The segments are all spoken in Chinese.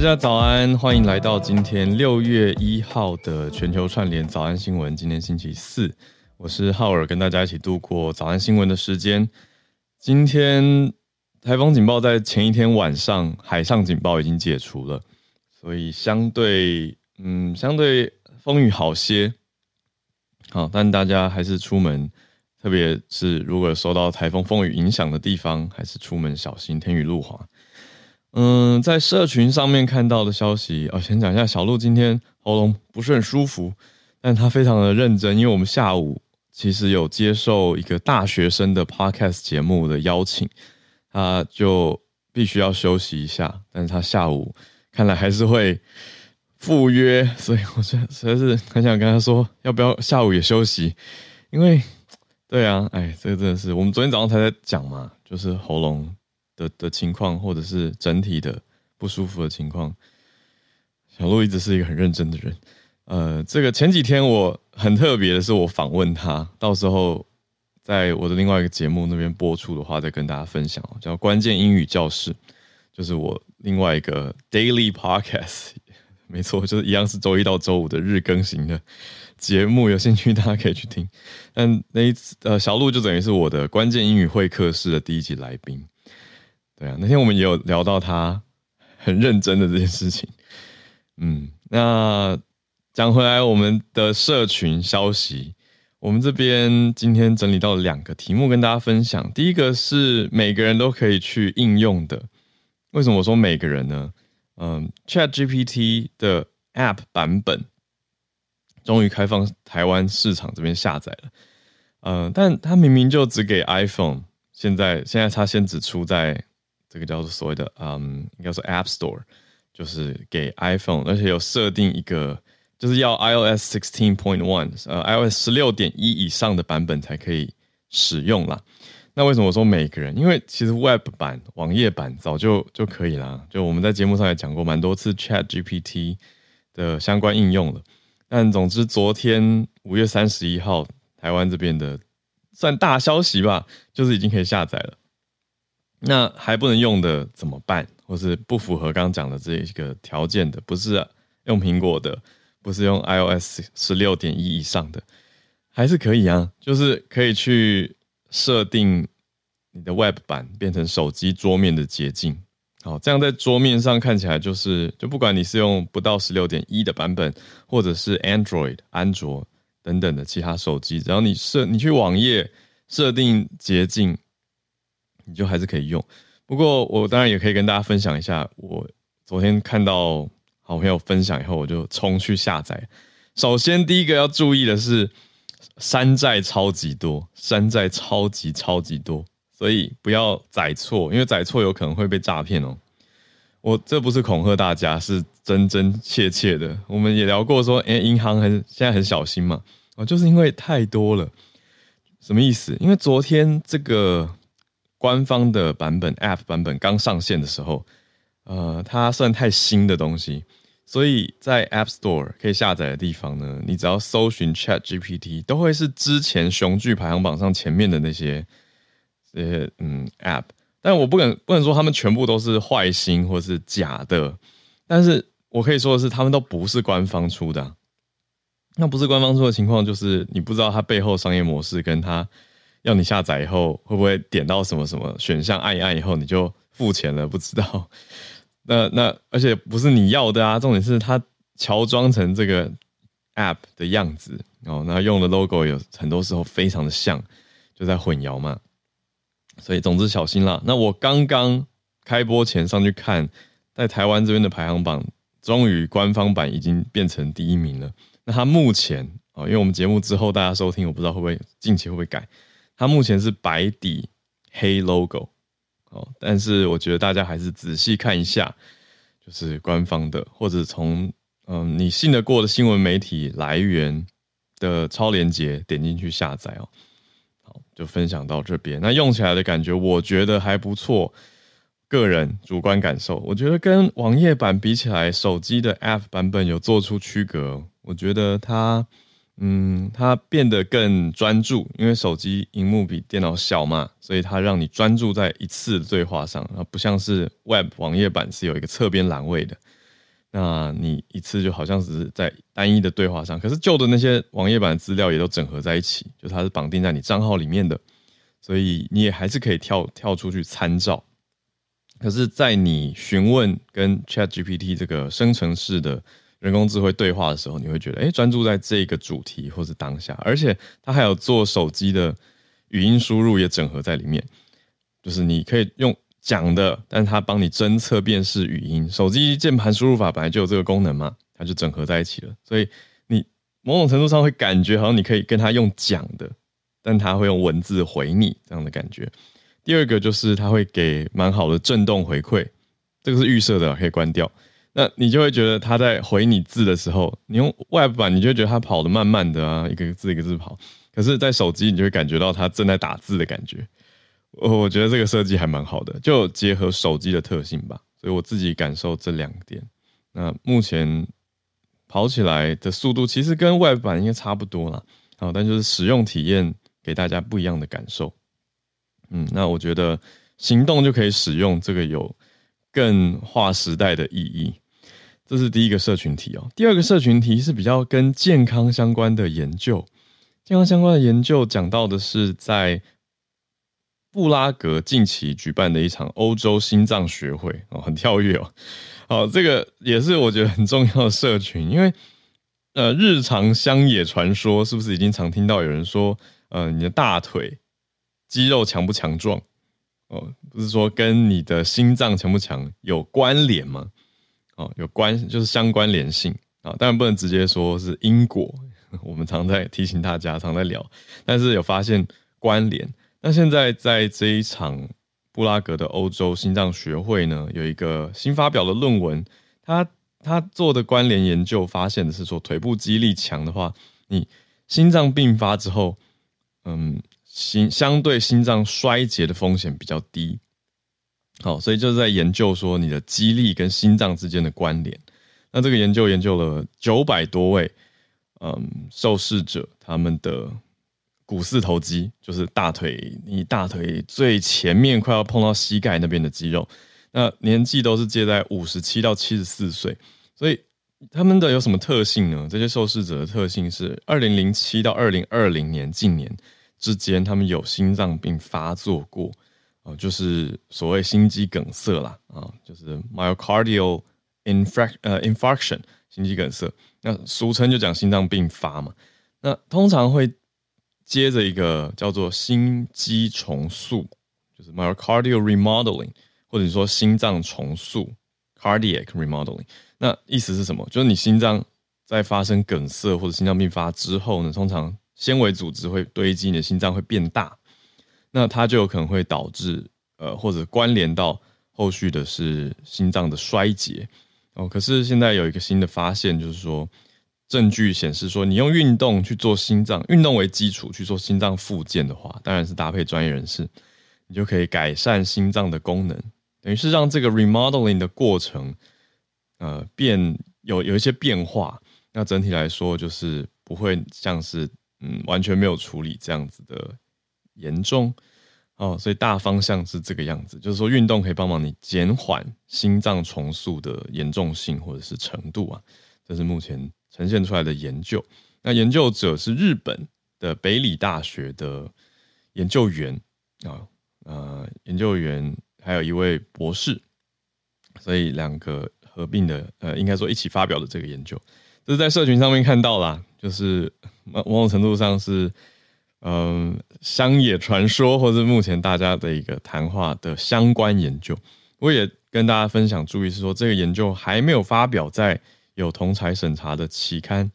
大家早安，欢迎来到今天六月一号的全球串联早安新闻。今天星期四，我是浩尔，跟大家一起度过早安新闻的时间。今天台风警报在前一天晚上海上警报已经解除了，所以相对嗯相对风雨好些。好，但大家还是出门，特别是如果受到台风风雨影响的地方，还是出门小心，天雨路滑。嗯，在社群上面看到的消息，哦，先讲一下，小鹿今天喉咙不是很舒服，但他非常的认真，因为我们下午其实有接受一个大学生的 podcast 节目的邀请，他就必须要休息一下，但是他下午看来还是会赴约，所以我实在是很想跟他说，要不要下午也休息，因为，对啊，哎，这个真的是我们昨天早上才在讲嘛，就是喉咙。的的情况，或者是整体的不舒服的情况，小鹿一直是一个很认真的人。呃，这个前几天我很特别的是，我访问他，到时候在我的另外一个节目那边播出的话，再跟大家分享，叫关键英语教室，就是我另外一个 daily podcast，没错，就是一样是周一到周五的日更型的节目，有兴趣大家可以去听。但那一次，呃，小鹿就等于是我的关键英语会客室的第一集来宾。对啊，那天我们也有聊到他很认真的这件事情。嗯，那讲回来，我们的社群消息，我们这边今天整理到两个题目跟大家分享。第一个是每个人都可以去应用的，为什么我说每个人呢？嗯，ChatGPT 的 App 版本终于开放台湾市场这边下载了。嗯，但它明明就只给 iPhone，现在现在它先只出在。这个叫做所谓的嗯，应该说 App Store，就是给 iPhone，而且有设定一个，就是要 iOS 16.1，呃，iOS 十六点一以上的版本才可以使用啦。那为什么我说每个人？因为其实 Web 版、网页版早就就可以啦。就我们在节目上也讲过蛮多次 ChatGPT 的相关应用了。但总之，昨天五月三十一号，台湾这边的算大消息吧，就是已经可以下载了。那还不能用的怎么办？或是不符合刚刚讲的这一个条件的，不是用苹果的，不是用 iOS 十六点一以上的，还是可以啊。就是可以去设定你的 Web 版变成手机桌面的捷径。好，这样在桌面上看起来就是，就不管你是用不到十六点一的版本，或者是 Android 安卓等等的其他手机，只要你设你去网页设定捷径。你就还是可以用，不过我当然也可以跟大家分享一下，我昨天看到好朋友分享以后，我就冲去下载。首先第一个要注意的是，山寨超级多，山寨超级超级多，所以不要载错，因为载错有可能会被诈骗哦。我这不是恐吓大家，是真真切切的。我们也聊过说，哎，银行很现在很小心嘛，哦，就是因为太多了。什么意思？因为昨天这个。官方的版本 App 版本刚上线的时候，呃，它算太新的东西，所以在 App Store 可以下载的地方呢，你只要搜寻 ChatGPT，都会是之前雄踞排行榜上前面的那些这些嗯 App。但我不敢不能说他们全部都是坏心或是假的，但是我可以说的是，他们都不是官方出的。那不是官方出的情况，就是你不知道它背后商业模式跟它。要你下载以后，会不会点到什么什么选项，按一按以后你就付钱了？不知道。那那而且不是你要的啊，重点是它乔装成这个 app 的样子哦，那用的 logo 有很多时候非常的像，就在混淆嘛。所以总之小心啦。那我刚刚开播前上去看，在台湾这边的排行榜，终于官方版已经变成第一名了。那它目前哦，因为我们节目之后大家收听，我不知道会不会近期会不会改。它目前是白底黑 logo，哦，但是我觉得大家还是仔细看一下，就是官方的或者从嗯你信得过的新闻媒体来源的超链接点进去下载哦。好，就分享到这边。那用起来的感觉，我觉得还不错。个人主观感受，我觉得跟网页版比起来，手机的 App 版本有做出区隔。我觉得它。嗯，它变得更专注，因为手机荧幕比电脑小嘛，所以它让你专注在一次的对话上，而不像是 Web 网页版是有一个侧边栏位的。那你一次就好像只是在单一的对话上，可是旧的那些网页版资料也都整合在一起，就它是绑定在你账号里面的，所以你也还是可以跳跳出去参照。可是，在你询问跟 ChatGPT 这个生成式的人工智慧对话的时候，你会觉得，哎，专注在这个主题或是当下，而且它还有做手机的语音输入也整合在里面，就是你可以用。讲的，但是它帮你侦测辨识语音。手机键盘输入法本来就有这个功能嘛，它就整合在一起了。所以你某种程度上会感觉好像你可以跟它用讲的，但它会用文字回你这样的感觉。第二个就是它会给蛮好的震动回馈，这个是预设的，可以关掉。那你就会觉得它在回你字的时候，你用 Web 版你就会觉得它跑得慢慢的啊，一个字一个字跑。可是，在手机你就会感觉到它正在打字的感觉。我我觉得这个设计还蛮好的，就结合手机的特性吧，所以我自己感受这两点。那目前跑起来的速度其实跟 Web 版应该差不多啦，好，但就是使用体验给大家不一样的感受。嗯，那我觉得行动就可以使用这个有更划时代的意义。这是第一个社群题哦。第二个社群题是比较跟健康相关的研究，健康相关的研究讲到的是在。布拉格近期举办的一场欧洲心脏学会哦，很跳跃哦。好，这个也是我觉得很重要的社群，因为呃，日常乡野传说是不是已经常听到有人说，呃，你的大腿肌肉强不强壮？哦，不是说跟你的心脏强不强有关联吗？哦，有关就是相关联性啊，当然不能直接说是因果。我们常在提醒大家，常在聊，但是有发现关联。那现在在这一场布拉格的欧洲心脏学会呢，有一个新发表的论文，他他做的关联研究发现的是说，腿部肌力强的话，你心脏病发之后，嗯，心相对心脏衰竭的风险比较低。好，所以就是在研究说你的肌力跟心脏之间的关联。那这个研究研究了九百多位嗯受试者，他们的。股四头肌就是大腿，你大腿最前面快要碰到膝盖那边的肌肉。那年纪都是介在五十七到七十四岁，所以他们的有什么特性呢？这些受试者的特性是，二零零七到二零二零年近年之间，他们有心脏病发作过，啊，就是所谓心肌梗塞啦，啊，就是 myocardial infarct 呃 infarction 心肌梗塞，那俗称就讲心脏病发嘛。那通常会。接着一个叫做心肌重塑，就是 myocardial remodeling，或者说心脏重塑 cardiac remodeling。那意思是什么？就是你心脏在发生梗塞或者心脏病发之后呢，通常纤维组织会堆积，你的心脏会变大，那它就有可能会导致呃或者关联到后续的是心脏的衰竭哦。可是现在有一个新的发现，就是说。证据显示说，你用运动去做心脏运动为基础去做心脏复健的话，当然是搭配专业人士，你就可以改善心脏的功能，等于是让这个 remodeling 的过程，呃，变有有一些变化。那整体来说，就是不会像是嗯完全没有处理这样子的严重哦。所以大方向是这个样子，就是说运动可以帮忙你减缓心脏重塑的严重性或者是程度啊。这是目前。呈现出来的研究，那研究者是日本的北里大学的研究员啊，呃，研究员还有一位博士，所以两个合并的，呃，应该说一起发表的这个研究，这是在社群上面看到啦，就是某种程度上是，嗯、乡野传说或者目前大家的一个谈话的相关研究，我也跟大家分享，注意是说这个研究还没有发表在。有同侪审查的期刊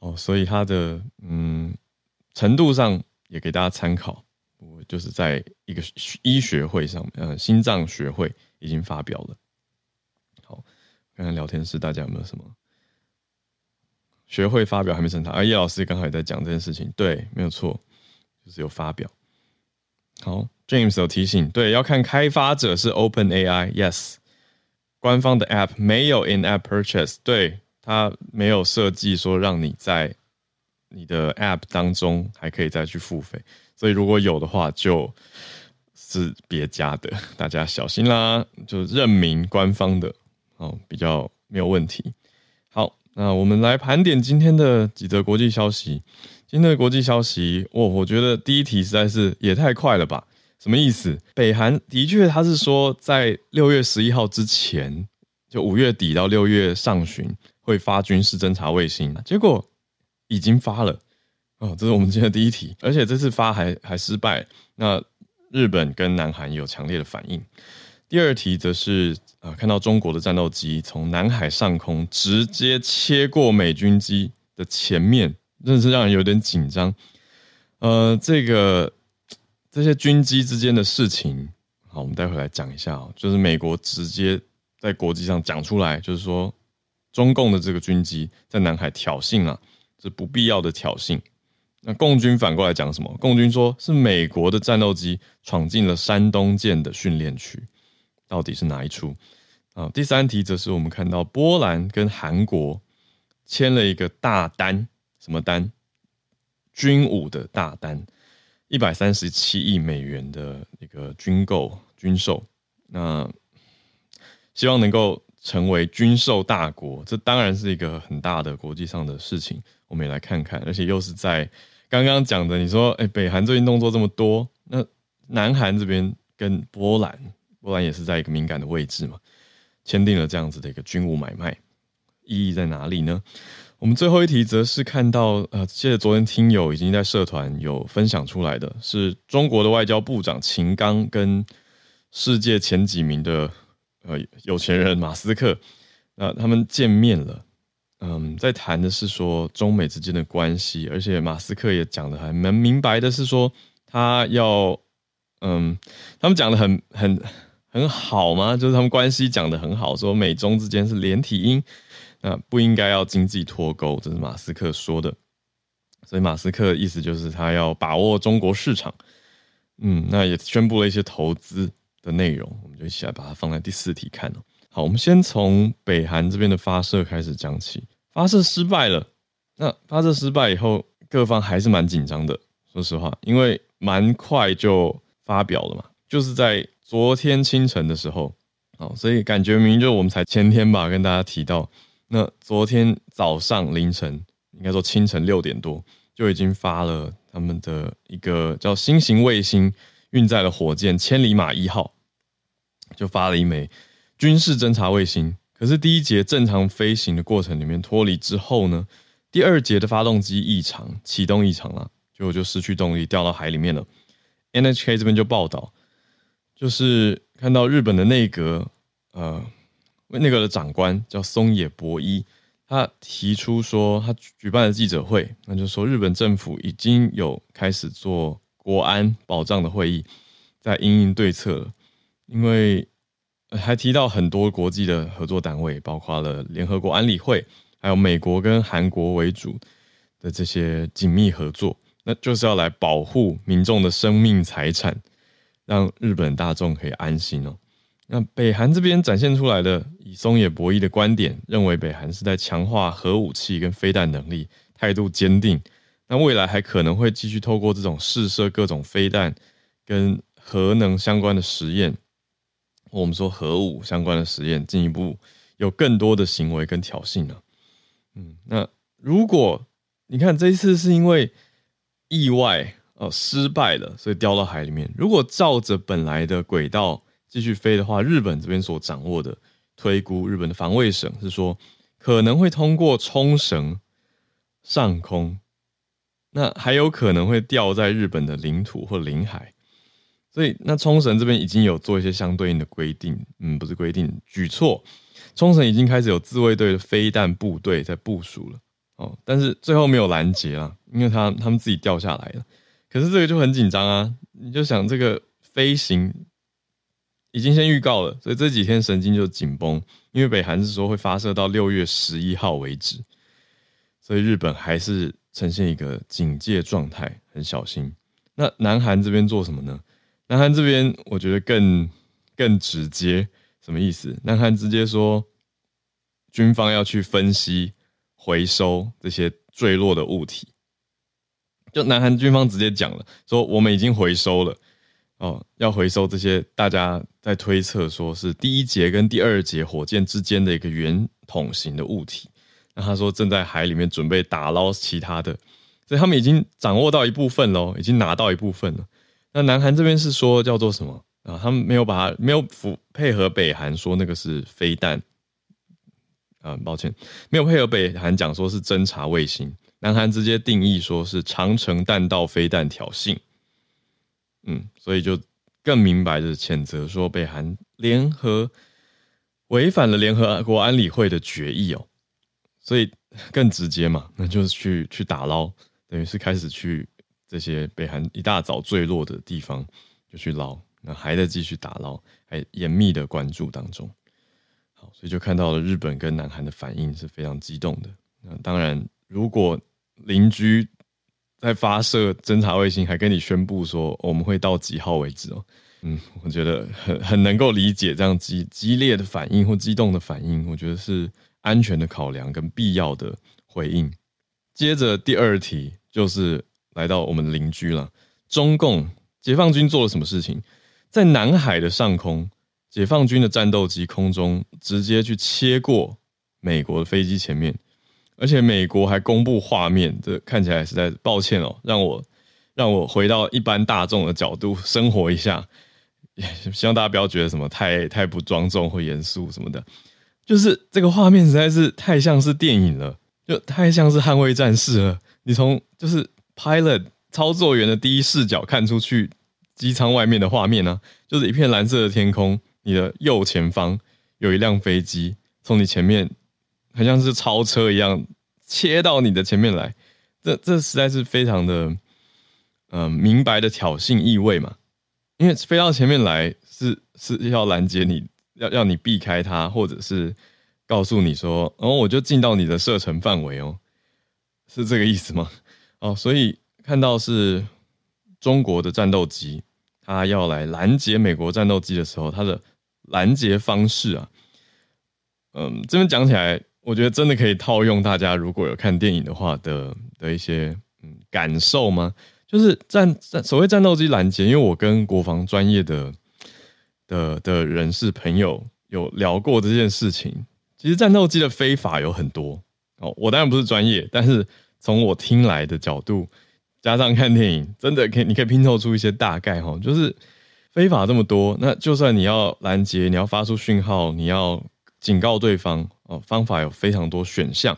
哦，所以它的嗯程度上也给大家参考。我就是在一个医学会上面，呃，心脏学会已经发表了。好，看看聊天室大家有没有什么学会发表还没审查？啊，叶老师刚好也在讲这件事情，对，没有错，就是有发表。好，James 有提醒，对，要看开发者是 OpenAI，Yes。官方的 App 没有 In-App Purchase，对，它没有设计说让你在你的 App 当中还可以再去付费，所以如果有的话，就是别家的，大家小心啦。就认明官方的哦，比较没有问题。那我们来盘点今天的几则国际消息。今天的国际消息，我我觉得第一题实在是也太快了吧？什么意思？北韩的确他是说在六月十一号之前，就五月底到六月上旬会发军事侦察卫星，结果已经发了。哦，这是我们今天的第一题，而且这次发还还失败。那日本跟南韩有强烈的反应。第二题则是啊、呃，看到中国的战斗机从南海上空直接切过美军机的前面，真是让人有点紧张。呃，这个这些军机之间的事情，好，我们待会来讲一下哦。就是美国直接在国际上讲出来，就是说中共的这个军机在南海挑衅啊，是不必要的挑衅。那共军反过来讲什么？共军说是美国的战斗机闯进了山东舰的训练区，到底是哪一出？啊，第三题则是我们看到波兰跟韩国签了一个大单，什么单？军武的大单，一百三十七亿美元的一个军购军售，那希望能够成为军售大国，这当然是一个很大的国际上的事情，我们也来看看，而且又是在。刚刚讲的，你说，哎，北韩最近动作这么多，那南韩这边跟波兰，波兰也是在一个敏感的位置嘛，签订了这样子的一个军务买卖，意义在哪里呢？我们最后一题则是看到，呃，记得昨天听友已经在社团有分享出来的，是中国的外交部长秦刚跟世界前几名的呃有钱人马斯克，那他们见面了。嗯，在谈的是说中美之间的关系，而且马斯克也讲的还蛮明白的，是说他要，嗯，他们讲的很很很好吗？就是他们关系讲的很好，说美中之间是连体婴，那不应该要经济脱钩，这是马斯克说的。所以马斯克的意思就是他要把握中国市场，嗯，那也宣布了一些投资的内容，我们就一起来把它放在第四题看哦。好，我们先从北韩这边的发射开始讲起。发射失败了，那发射失败以后，各方还是蛮紧张的。说实话，因为蛮快就发表了嘛，就是在昨天清晨的时候，哦，所以感觉明明就我们才前天吧，跟大家提到，那昨天早上凌晨，应该说清晨六点多，就已经发了他们的一个叫新型卫星运载的火箭千里马一号，就发了一枚军事侦察卫星。可是第一节正常飞行的过程里面脱离之后呢，第二节的发动机异常，启动异常了，结果就失去动力掉到海里面了。NHK 这边就报道，就是看到日本的内阁，呃，内阁的长官叫松野博一，他提出说，他举办了记者会，那就说日本政府已经有开始做国安保障的会议，在因应对策了，因为。还提到很多国际的合作单位，包括了联合国安理会，还有美国跟韩国为主的这些紧密合作，那就是要来保护民众的生命财产，让日本大众可以安心哦。那北韩这边展现出来的以松野博一的观点，认为北韩是在强化核武器跟飞弹能力，态度坚定。那未来还可能会继续透过这种试射各种飞弹跟核能相关的实验。我们说核武相关的实验进一步有更多的行为跟挑衅呢？嗯，那如果你看这一次是因为意外哦失败了，所以掉到海里面。如果照着本来的轨道继续飞的话，日本这边所掌握的推估，日本的防卫省是说可能会通过冲绳上空，那还有可能会掉在日本的领土或领海。所以，那冲绳这边已经有做一些相对应的规定，嗯，不是规定举措，冲绳已经开始有自卫队的飞弹部队在部署了，哦，但是最后没有拦截啊，因为他他们自己掉下来了。可是这个就很紧张啊，你就想这个飞行已经先预告了，所以这几天神经就紧绷，因为北韩是说会发射到六月十一号为止，所以日本还是呈现一个警戒状态，很小心。那南韩这边做什么呢？南韩这边我觉得更更直接，什么意思？南韩直接说，军方要去分析、回收这些坠落的物体。就南韩军方直接讲了，说我们已经回收了，哦，要回收这些大家在推测说是第一节跟第二节火箭之间的一个圆筒形的物体。那他说正在海里面准备打捞其他的，所以他们已经掌握到一部分喽，已经拿到一部分了。那南韩这边是说叫做什么啊？他们没有把它没有符配合北韩说那个是飞弹。啊，抱歉，没有配合北韩讲说是侦察卫星，南韩直接定义说是长程弹道飞弹挑衅，嗯，所以就更明白的谴责说北韩联合违反了联合国安理会的决议哦，所以更直接嘛，那就是去去打捞，等于是开始去这些北韩一大早坠落的地方就去捞，那还在继续打捞，还严密的关注当中。好所以就看到了日本跟南韩的反应是非常激动的。那当然，如果邻居在发射侦察卫星，还跟你宣布说我们会到几号为止哦，嗯，我觉得很很能够理解这样激激烈的反应或激动的反应。我觉得是安全的考量跟必要的回应。接着第二题就是来到我们的邻居了，中共解放军做了什么事情？在南海的上空。解放军的战斗机空中直接去切过美国的飞机前面，而且美国还公布画面，这看起来实在抱歉哦，让我让我回到一般大众的角度生活一下，希望大家不要觉得什么太太不庄重或严肃什么的，就是这个画面实在是太像是电影了，就太像是捍卫战士了。你从就是 pilot 操作员的第一视角看出去机舱外面的画面呢、就是一片蓝色的天空。你的右前方有一辆飞机从你前面，好像是超车一样切到你的前面来，这这实在是非常的，嗯、明白的挑衅意味嘛。因为飞到前面来是是要拦截你，要要你避开它，或者是告诉你说，哦，我就进到你的射程范围哦，是这个意思吗？哦，所以看到是中国的战斗机，他要来拦截美国战斗机的时候，他的。拦截方式啊，嗯，这边讲起来，我觉得真的可以套用大家如果有看电影的话的的一些嗯感受吗？就是战战所谓战斗机拦截，因为我跟国防专业的的的人士朋友有聊过这件事情。其实战斗机的飞法有很多哦，我当然不是专业，但是从我听来的角度，加上看电影，真的可以你可以拼凑出一些大概哈，就是。非法这么多，那就算你要拦截，你要发出讯号，你要警告对方哦，方法有非常多选项。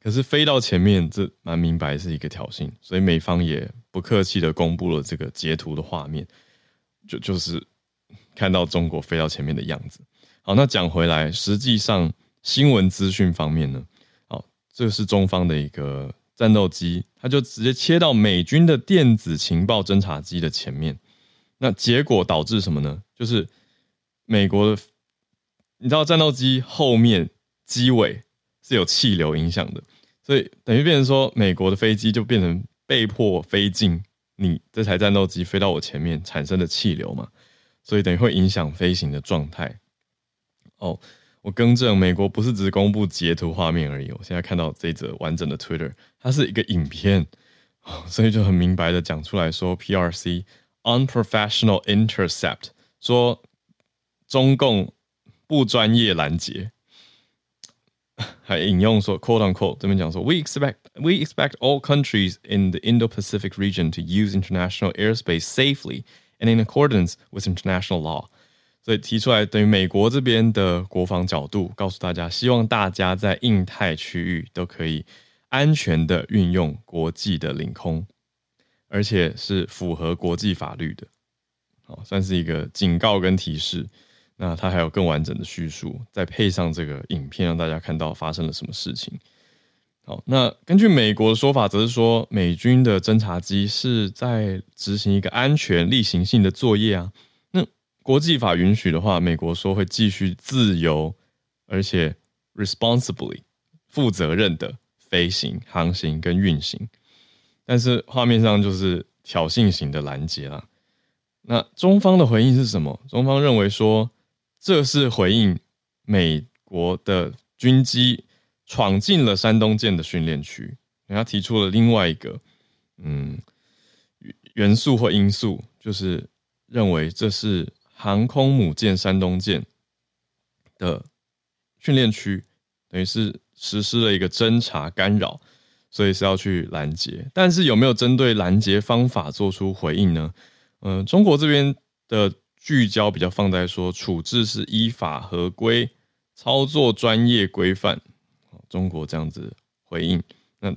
可是飞到前面，这蛮明白是一个挑衅，所以美方也不客气的公布了这个截图的画面，就就是看到中国飞到前面的样子。好，那讲回来，实际上新闻资讯方面呢，好，这是中方的一个战斗机，它就直接切到美军的电子情报侦察机的前面。那结果导致什么呢？就是美国的，你知道战斗机后面机尾是有气流影响的，所以等于变成说，美国的飞机就变成被迫飞进你这台战斗机飞到我前面产生的气流嘛，所以等于会影响飞行的状态。哦，我更正，美国不是只公布截图画面而已，我现在看到这则完整的 Twitter，它是一个影片，所以就很明白的讲出来说 PRC。Unprofessional intercept，说中共不专业拦截，还引用说 quote unquote 这边讲说，we expect we expect all countries in the Indo-Pacific region to use international airspace safely and in accordance with international law。所以提出来等于美国这边的国防角度，告诉大家，希望大家在印太区域都可以安全的运用国际的领空。而且是符合国际法律的，好，算是一个警告跟提示。那它还有更完整的叙述，再配上这个影片，让大家看到发生了什么事情。好，那根据美国的说法，则是说美军的侦察机是在执行一个安全例行性的作业啊。那国际法允许的话，美国说会继续自由而且 responsibly 负责任的飞行、航行跟运行。但是画面上就是挑衅型的拦截啦。那中方的回应是什么？中方认为说，这是回应美国的军机闯进了山东舰的训练区，他提出了另外一个嗯元素或因素，就是认为这是航空母舰山东舰的训练区，等于是实施了一个侦察干扰，所以是要去拦截。但是有没有针对拦截方法做出回应呢？嗯、中国这边的聚焦比较放在说处置是依法合规，操作专业规范。中国这样子回应，那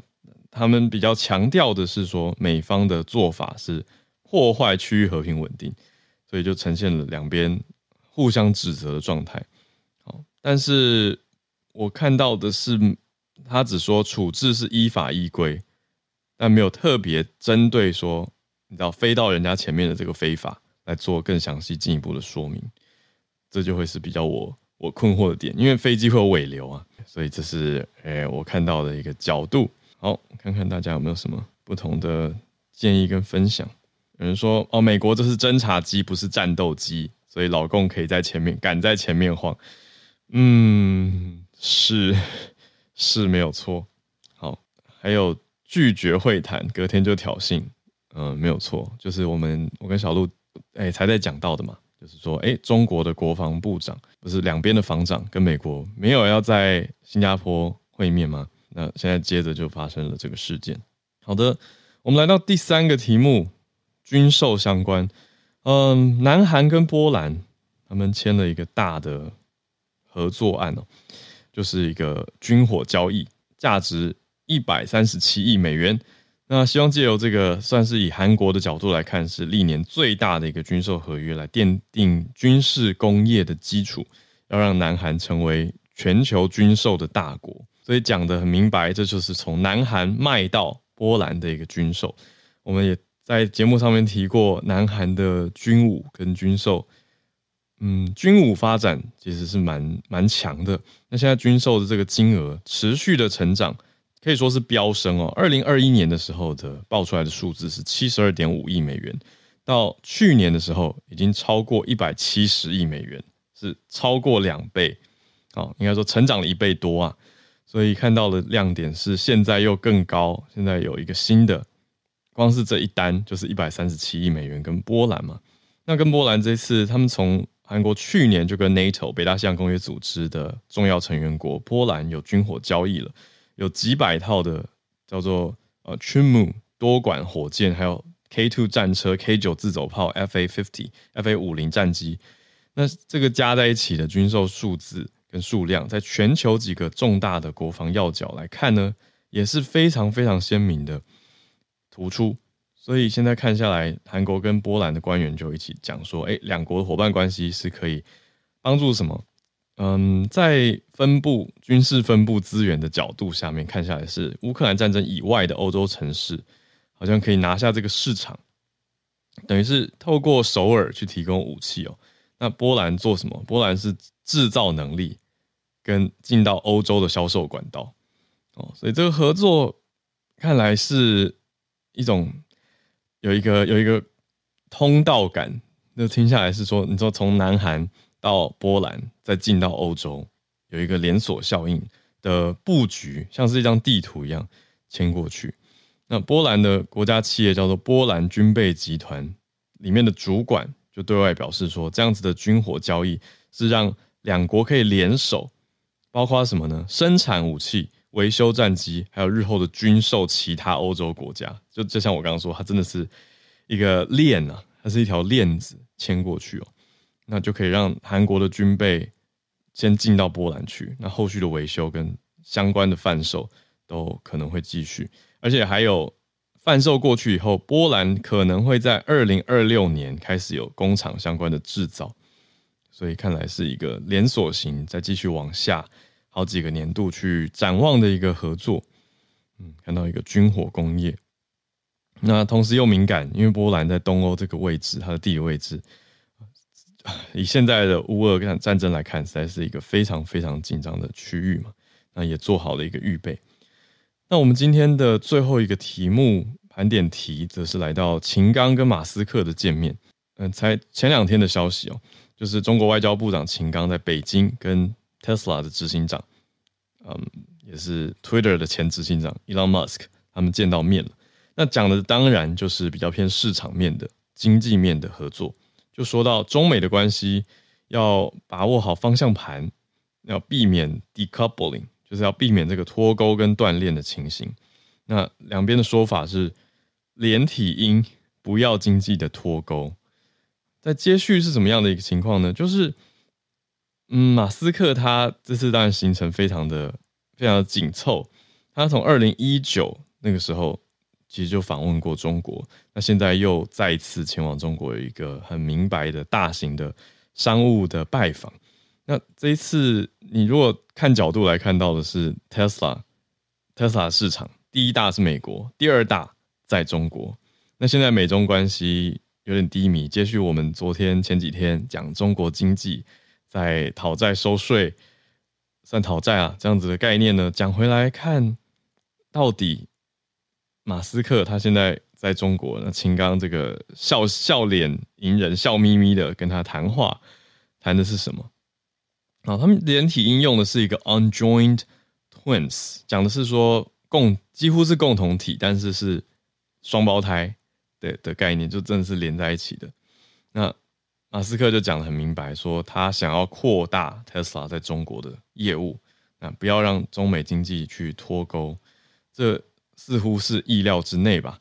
他们比较强调的是说，美方的做法是破坏区域和平稳定，所以就呈现了两边互相指责的状态。好，但是我看到的是，他只说处置是依法依规，但没有特别针对说，你知道飞到人家前面的这个飞法来做更详细进一步的说明，这就会是比较我我困惑的点，因为飞机会有尾流啊。所以这是诶、我看到的一个角度。好，看看大家有没有什么不同的建议跟分享。有人说哦，美国这是侦察机，不是战斗机，所以老共可以在前面，敢在前面晃。嗯，是是没有错。好，还有拒绝会谈，隔天就挑衅。嗯，没有错，就是我们我跟小路哎、才在讲到的嘛。就是说，哎，中国的国防部长不是两边的防长跟美国没有要在新加坡会面吗？那现在接着就发生了这个事件。好的，我们来到第三个题目，军售相关。嗯，南韩跟波兰他们签了一个大的合作案哦，就是一个军火交易，价值一百三十七亿美元。那希望借由这个，算是以韩国的角度来看，是历年最大的一个军售合约，来奠定军事工业的基础，要让南韩成为全球军售的大国。所以讲得很明白，这就是从南韩卖到波兰的一个军售。我们也在节目上面提过，南韩的军武跟军售，嗯，军武发展其实是蛮蛮强的。那现在军售的这个金额持续的成长。可以说是飙升哦。二零二一年的时候的报出来的数字是七十二点五亿美元，到去年的时候已经超过一百七十亿美元，是超过两倍，哦，应该说成长了一倍多啊。所以看到的亮点是现在又更高，现在有一个新的，光是这一单就是一百三十七亿美元，跟波兰嘛。那跟波兰这次，他们从韩国去年就跟 NATO 北大西洋公约组织的重要成员国波兰有军火交易了。有几百套的叫做呃 Chunmoo 多管火箭，还有 K2 战车、K9 自走炮、FA50、FA50 战机，那这个加在一起的军售数字跟数量，在全球几个重大的国防要角来看呢，也是非常非常鲜明的突出。所以现在看下来，韩国跟波兰的官员就一起讲说，哎，两国的伙伴关系是可以帮助什么？嗯，在分布军事分布资源的角度下面看下来，是乌克兰战争以外的欧洲城市好像可以拿下这个市场，等于是透过首尔去提供武器哦。那波兰做什么？波兰是制造能力跟进到欧洲的销售管道哦，所以这个合作看来是一种有一个有一个通道感。那听下来是说，你说从南韩。到波兰，再进到欧洲，有一个连锁效应的布局，像是一张地图一样牵过去。那波兰的国家企业叫做波兰军备集团，里面的主管就对外表示说，这样子的军火交易是让两国可以联手，包括什么呢？生产武器、维修战机，还有日后的军售其他欧洲国家。就就像我刚刚说，它真的是一个链啊，它是一条链子牵过去哦。那就可以让韩国的军备先进到波兰去，那后续的维修跟相关的贩售都可能会继续，而且还有贩售过去以后，波兰可能会在二零二六年开始有工厂相关的制造，所以看来是一个连锁型，再继续往下好几个年度去展望的一个合作。嗯，看到一个军火工业，那同时又敏感，因为波兰在东欧这个位置，它的地理位置。以现在的乌俄战战争来看，实在是一个非常非常紧张的区域嘛。那也做好了一个预备。那我们今天的最后一个题目盘点题，则是来到秦刚跟马斯克的见面。嗯，才前两天的消息哦，就是中国外交部长秦刚在北京跟 Tesla 的执行长，嗯，也是 Twitter 的前执行长 Elon Musk 他们见到面了。那讲的当然就是比较偏市场面的经济面的合作。就说到中美的关系要把握好方向盘，要避免 decoupling，就是要避免这个脱钩跟断裂的情形。那两边的说法是连体婴不要经济的脱钩。在接续是怎么样的一个情况呢？就是，嗯，马斯克他这次当然行程非常的非常的紧凑，他从二零一九那个时候其实就访问过中国，那现在又再一次前往中国，有一个很明白的大型的商务的拜访。那这一次你如果看角度来看到的是 Tesla，Tesla 市场第一大是美国，第二大在中国。那现在美中关系。有点低迷。接续我们昨天前几天讲中国经济在讨债收税，算讨债啊，这样子的概念呢，讲回来看，到底马斯克他现在在中国，那秦刚这个笑笑脸迎人，笑眯眯的跟他谈话，谈的是什么？啊，他们连体应用的是一个 unjoined twins，讲的是说共几乎是共同体，但是是双胞胎。的的概念就真的是连在一起的。那马斯克就讲得很明白，说他想要扩大 Tesla 在中国的业务，那不要让中美经济去脱钩，这似乎是意料之内吧？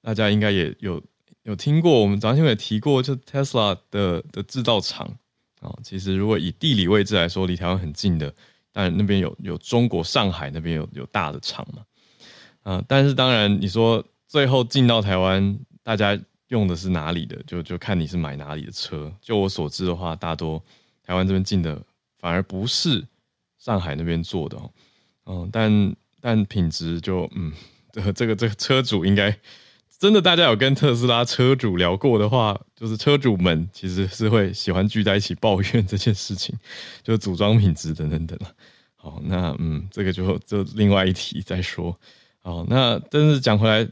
大家应该也有有听过，我们早上新闻也提过，就 Tesla 的的制造厂啊，其实如果以地理位置来说，离台湾很近的，但那边有有中国上海那边有有大的厂嘛，啊，但是当然你说最后进到台湾。大家用的是哪里的，就就看你是买哪里的车。就我所知的话，大多台湾这边进的反而不是上海那边做的哦。嗯，但但品质就嗯，这个这个这个车主应该真的，大家有跟特斯拉车主聊过的话，就是车主们其实是会喜欢聚在一起抱怨这件事情，就组装品质等等等。好，那嗯，这个就就另外一题再说。好，那但是讲回来。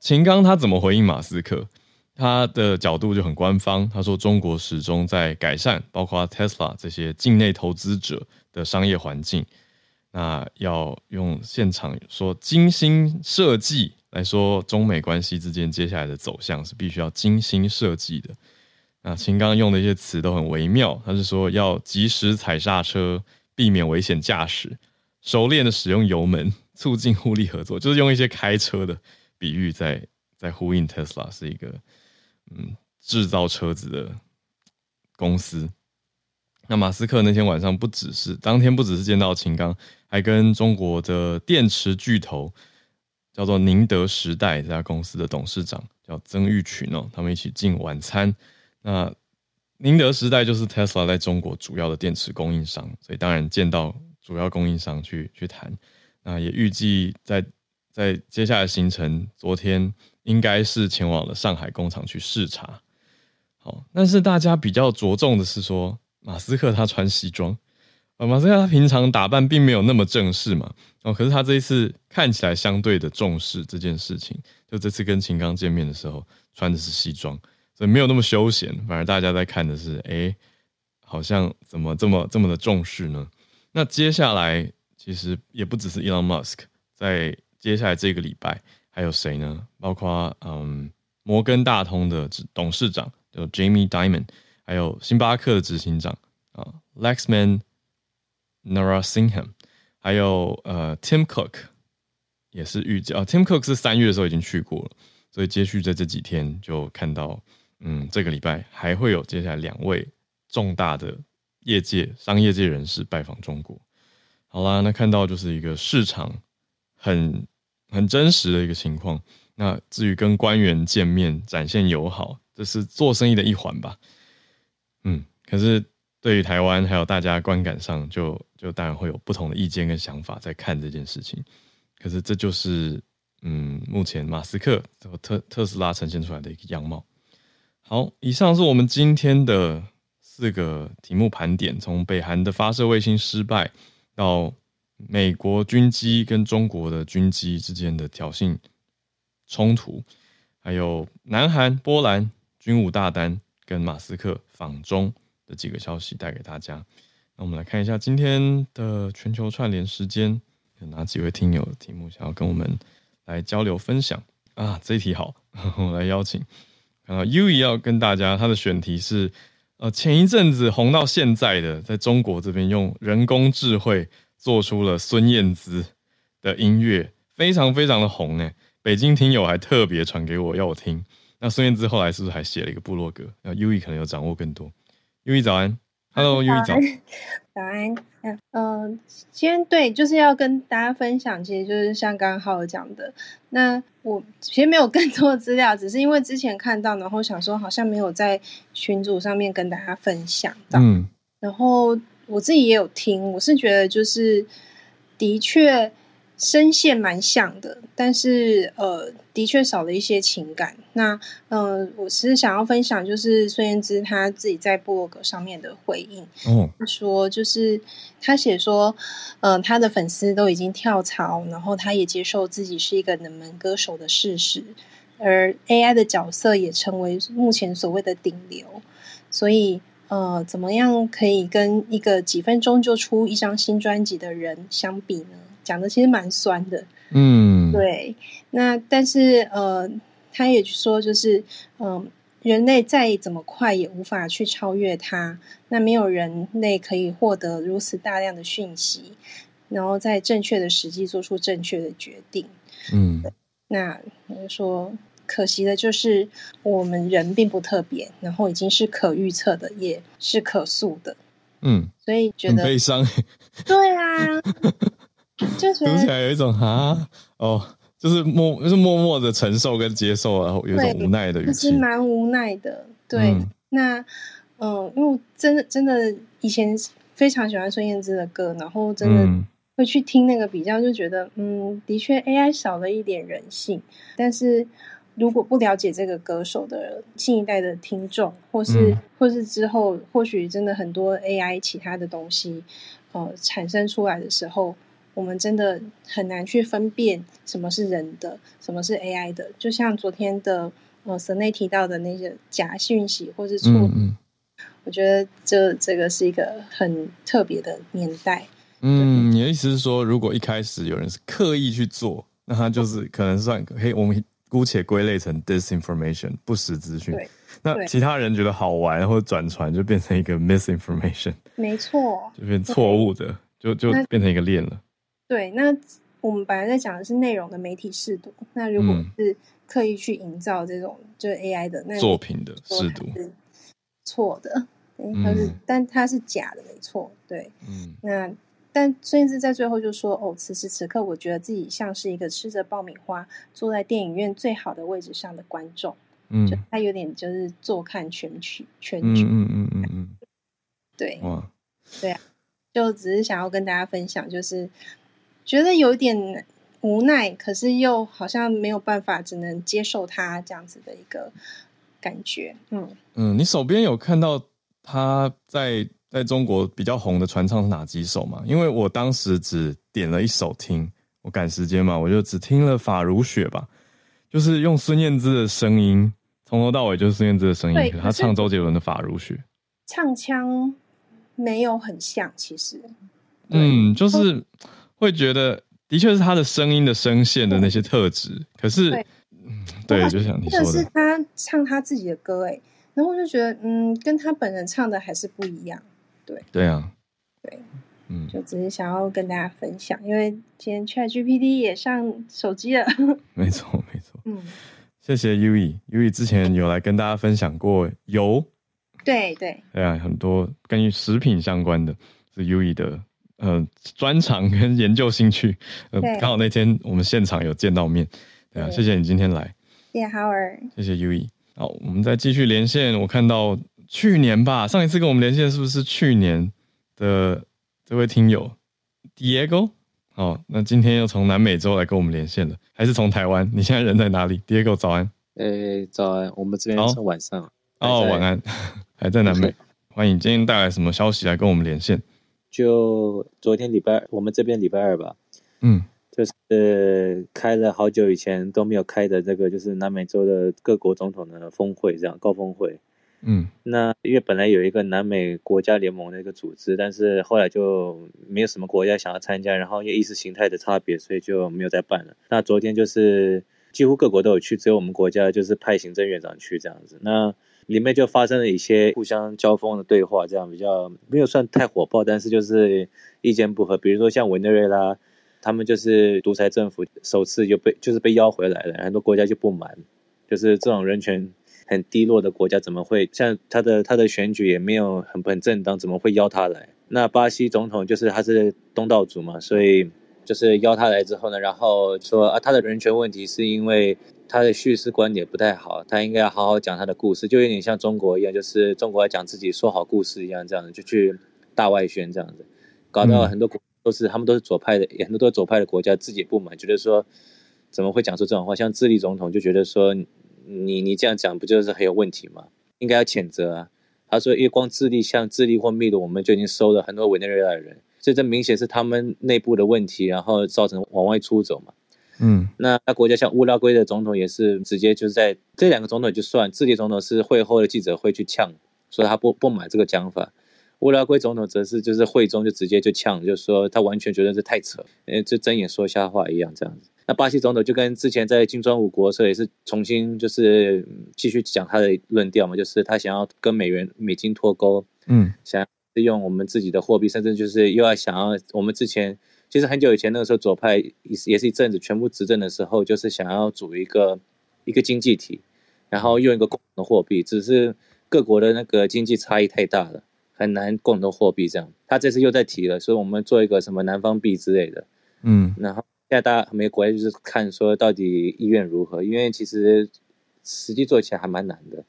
秦刚他怎么回应马斯克？他的角度就很官方，他说中国始终在改善，包括 Tesla 这些境内投资者的商业环境。那要用现场说精心设计来说，中美关系之间接下来的走向是必须要精心设计的。那秦刚用的一些词都很微妙，他是说要及时踩刹车，避免危险驾驶，熟练的使用油门，促进互利合作，就是用一些开车的。比喻在在呼应特斯拉是一个嗯制造车子的公司。那马斯克那天晚上不只是当天不只是见到秦刚，还跟中国的电池巨头叫做宁德时代这家公司的董事长叫曾毓群哦，他们一起进晚餐。那宁德时代就是特斯拉在中国主要的电池供应商，所以当然见到主要供应商去去谈。那也预计在。在接下来行程，昨天应该是前往了上海工厂去视察。好，但是大家比较着重的是说，马斯克他穿西装，啊，马斯克他平常打扮并没有那么正式嘛，哦，可是他这一次看起来相对的重视这件事情，就这次跟秦刚见面的时候穿的是西装，所以没有那么休闲，反而大家在看的是，哎、欸，好像怎么这么这么的重视呢？那接下来其实也不只是 Elon Musk 在。接下来这个礼拜还有谁呢？包括嗯，摩根大通的董事长就 Jamie Dimon，还有星巴克的执行长啊，Lexman Narasingham，还有呃 Tim Cook 也是预计啊 Tim Cook 是三月的时候已经去过了，所以接续在这几天就看到嗯，这个礼拜还会有接下来两位重大的业界商业界人士拜访中国。好啦，那看到就是一个市场很。很真实的一个情况。那至于跟官员见面展现友好，这是做生意的一环吧。嗯，可是对于台湾还有大家观感上就，就当然会有不同的意见跟想法在看这件事情。可是这就是嗯，目前马斯克和特特斯拉呈现出来的一个样貌。好，以上是我们今天的四个题目盘点，从北韩的发射卫星失败到。美国军机跟中国的军机之间的挑衅冲突，还有南韩、波兰军武大单跟马斯克访中的几个消息带给大家。那我们来看一下今天的全球串联时间，有哪几位听友的题目想要跟我们来交流分享啊？这一题好，我来邀请看到 U 要跟大家，他的选题是呃前一阵子红到现在的，在中国这边用人工智慧做出了孙燕姿的音乐，非常非常的红诶。北京听友还特别传给我要我听。那孙燕姿后来是不是还写了一个部落格？那 U 可能有掌握更多。U 早安。Hello，玉早，早安。嗯、呃，先对，就是要跟大家分享，其实就是像刚刚浩尔讲的，那我其实没有更多的资料，只是因为之前看到，然后想说好像没有在群组上面跟大家分享到。嗯，然后我自己也有听，我是觉得就是的确。声线蛮像的，但是呃，的确少了一些情感。那呃，我是想要分享，就是孙燕姿她自己在部落格上面的回应。嗯，说就是她写说，呃，她的粉丝都已经跳槽，然后她也接受自己是一个冷门歌手的事实，而 AI 的角色也成为目前所谓的顶流。所以呃，怎么样可以跟一个几分钟就出一张新专辑的人相比呢？讲的其实蛮酸的，嗯，对。那但是呃，他也说，就是嗯、呃，人类再怎么快也无法去超越它。那没有人类可以获得如此大量的讯息，然后在正确的时机做出正确的决定。嗯，那我就说，可惜的就是我们人并不特别，然后已经是可预测的，也是可塑的。嗯，所以觉得悲伤。对啊。就是读起来有一种啊哦，就是默就是默默的承受跟接受，然后有一种无奈的语气，是蛮无奈的。对，嗯那嗯，因为真的真的以前非常喜欢孙燕姿的歌，然后真的会去听那个比较，就觉得嗯，的确 AI 少了一点人性。但是如果不了解这个歌手的新一代的听众，或是、嗯、或是之后，或许真的很多 AI 其他的东西呃产生出来的时候。我们真的很难去分辨什么是人的，什么是 AI 的。就像昨天的呃神内提到的那些假讯息或是错，嗯嗯，我觉得这这个是一个很特别的年代。嗯，你的意思是说，如果一开始有人是刻意去做，那他就是可能算可以，我们姑且归类成 disinformation 不实资讯。那其他人觉得好玩或者转传，就变成一个 misinformation。没错，就变错误的，就就变成一个链了。对，那我们本来在讲的是内容的媒体识读，那如果是刻意去营造这种、嗯、就是 AI 的那作品的识读，错的，它是、嗯，但它是假的，没错，对，嗯，那但孙燕姿在最后就说：“哦，此时此刻，我觉得自己像是一个吃着爆米花，坐在电影院最好的位置上的观众，嗯，就他有点就是坐看全局，全局，嗯嗯嗯嗯，对，哇，对啊，就只是想要跟大家分享，就是。”觉得有点无奈，可是又好像没有办法，只能接受他这样子的一个感觉。嗯嗯，你手边有看到他在在中国比较红的传唱是哪几首吗？因为我当时只点了一首听，我赶时间嘛，我就只听了《法如雪》吧，就是用孙燕姿的声音，从头到尾就是孙燕姿的声音，他唱周杰伦的《法如雪》，唱腔没有很像，其实，嗯，就是。会觉得的确是他的声音的声线的那些特质，可是，对，嗯、对就像你说的，是他唱他自己的歌，哎，然后我就觉得，嗯，跟他本人唱的还是不一样，对，对啊，对，嗯，就只是想要跟大家分享，因为今天 ChatGPT 也上手机了，没错，没错，嗯，谢谢 Uee，Uee 之前有来跟大家分享过油，对对，对啊，很多关于食品相关的，是 Uee 的。呃，专长跟研究兴趣，呃，刚好那天我们现场有见到面，对啊，谢谢你今天来，谢谢 Howard，谢谢 Uee，好，我们再继续连线。我看到去年吧，上一次跟我们连线是不是去年的这位听友 Diego？好，那今天又从南美洲来跟我们连线了，还是从台湾？你现在人在哪里？Diego，早安。诶、欸，早安，我们这边是晚上。哦，晚安，还在南美，欢迎。今天带来什么消息来跟我们连线？就昨天礼拜二，我们这边礼拜二吧，嗯，就是开了好久以前都没有开的这个，就是南美洲的各国总统的峰会，这样高峰会，嗯，那因为本来有一个南美国家联盟的一个组织，但是后来就没有什么国家想要参加，然后因为意识形态的差别，所以就没有再办了。那昨天就是几乎各国都有去，只有我们国家就是派行政院长去这样子。那里面就发生了一些互相交锋的对话，这样比较没有算太火爆，但是就是意见不合。比如说像委内瑞拉，他们就是独裁政府，首次就被就是被邀回来了，很多国家就不满，就是这种人权很低落的国家怎么会像他的他的选举也没有很很正当，怎么会邀他来？那巴西总统就是他是东道主嘛，所以。就是邀他来之后呢，然后说啊，他的人权问题是因为他的叙事观点不太好，他应该要好好讲他的故事，就有点像中国一样，就是中国要讲自己说好故事一样，这样子就去大外宣这样子，搞到很多国都是他们都是左派的，也很多都是左派的国家自己不满，觉得说怎么会讲出这种话？像智利总统就觉得说你你这样讲不就是很有问题吗？应该要谴责啊。他说因为光智利像智利或秘鲁，我们就已经收了很多委内瑞拉的人。所以这明显是他们内部的问题，然后造成往外出走嘛。嗯，那那国家像乌拉圭的总统也是直接就是在这两个总统就算，智利总统是会后的记者会去呛，说他不不买这个讲法。乌拉圭总统则是就是会中就直接就呛，就说他完全觉得是太扯，呃，就睁眼说瞎话一样这样子。那巴西总统就跟之前在金砖五国的时候也是重新就是继续讲他的论调嘛，就是他想要跟美元美金脱钩，嗯，想要。是用我们自己的货币，甚至就是又要想要我们之前其实很久以前那个时候左派也也是一阵子全部执政的时候，就是想要组一个一个经济体，然后用一个共同的货币，只是各国的那个经济差异太大了，很难共同货币这样。他这次又在提了，所以我们做一个什么南方币之类的，嗯，然后现在大家每个国家就是看说到底意愿如何，因为其实实际做起来还蛮难的，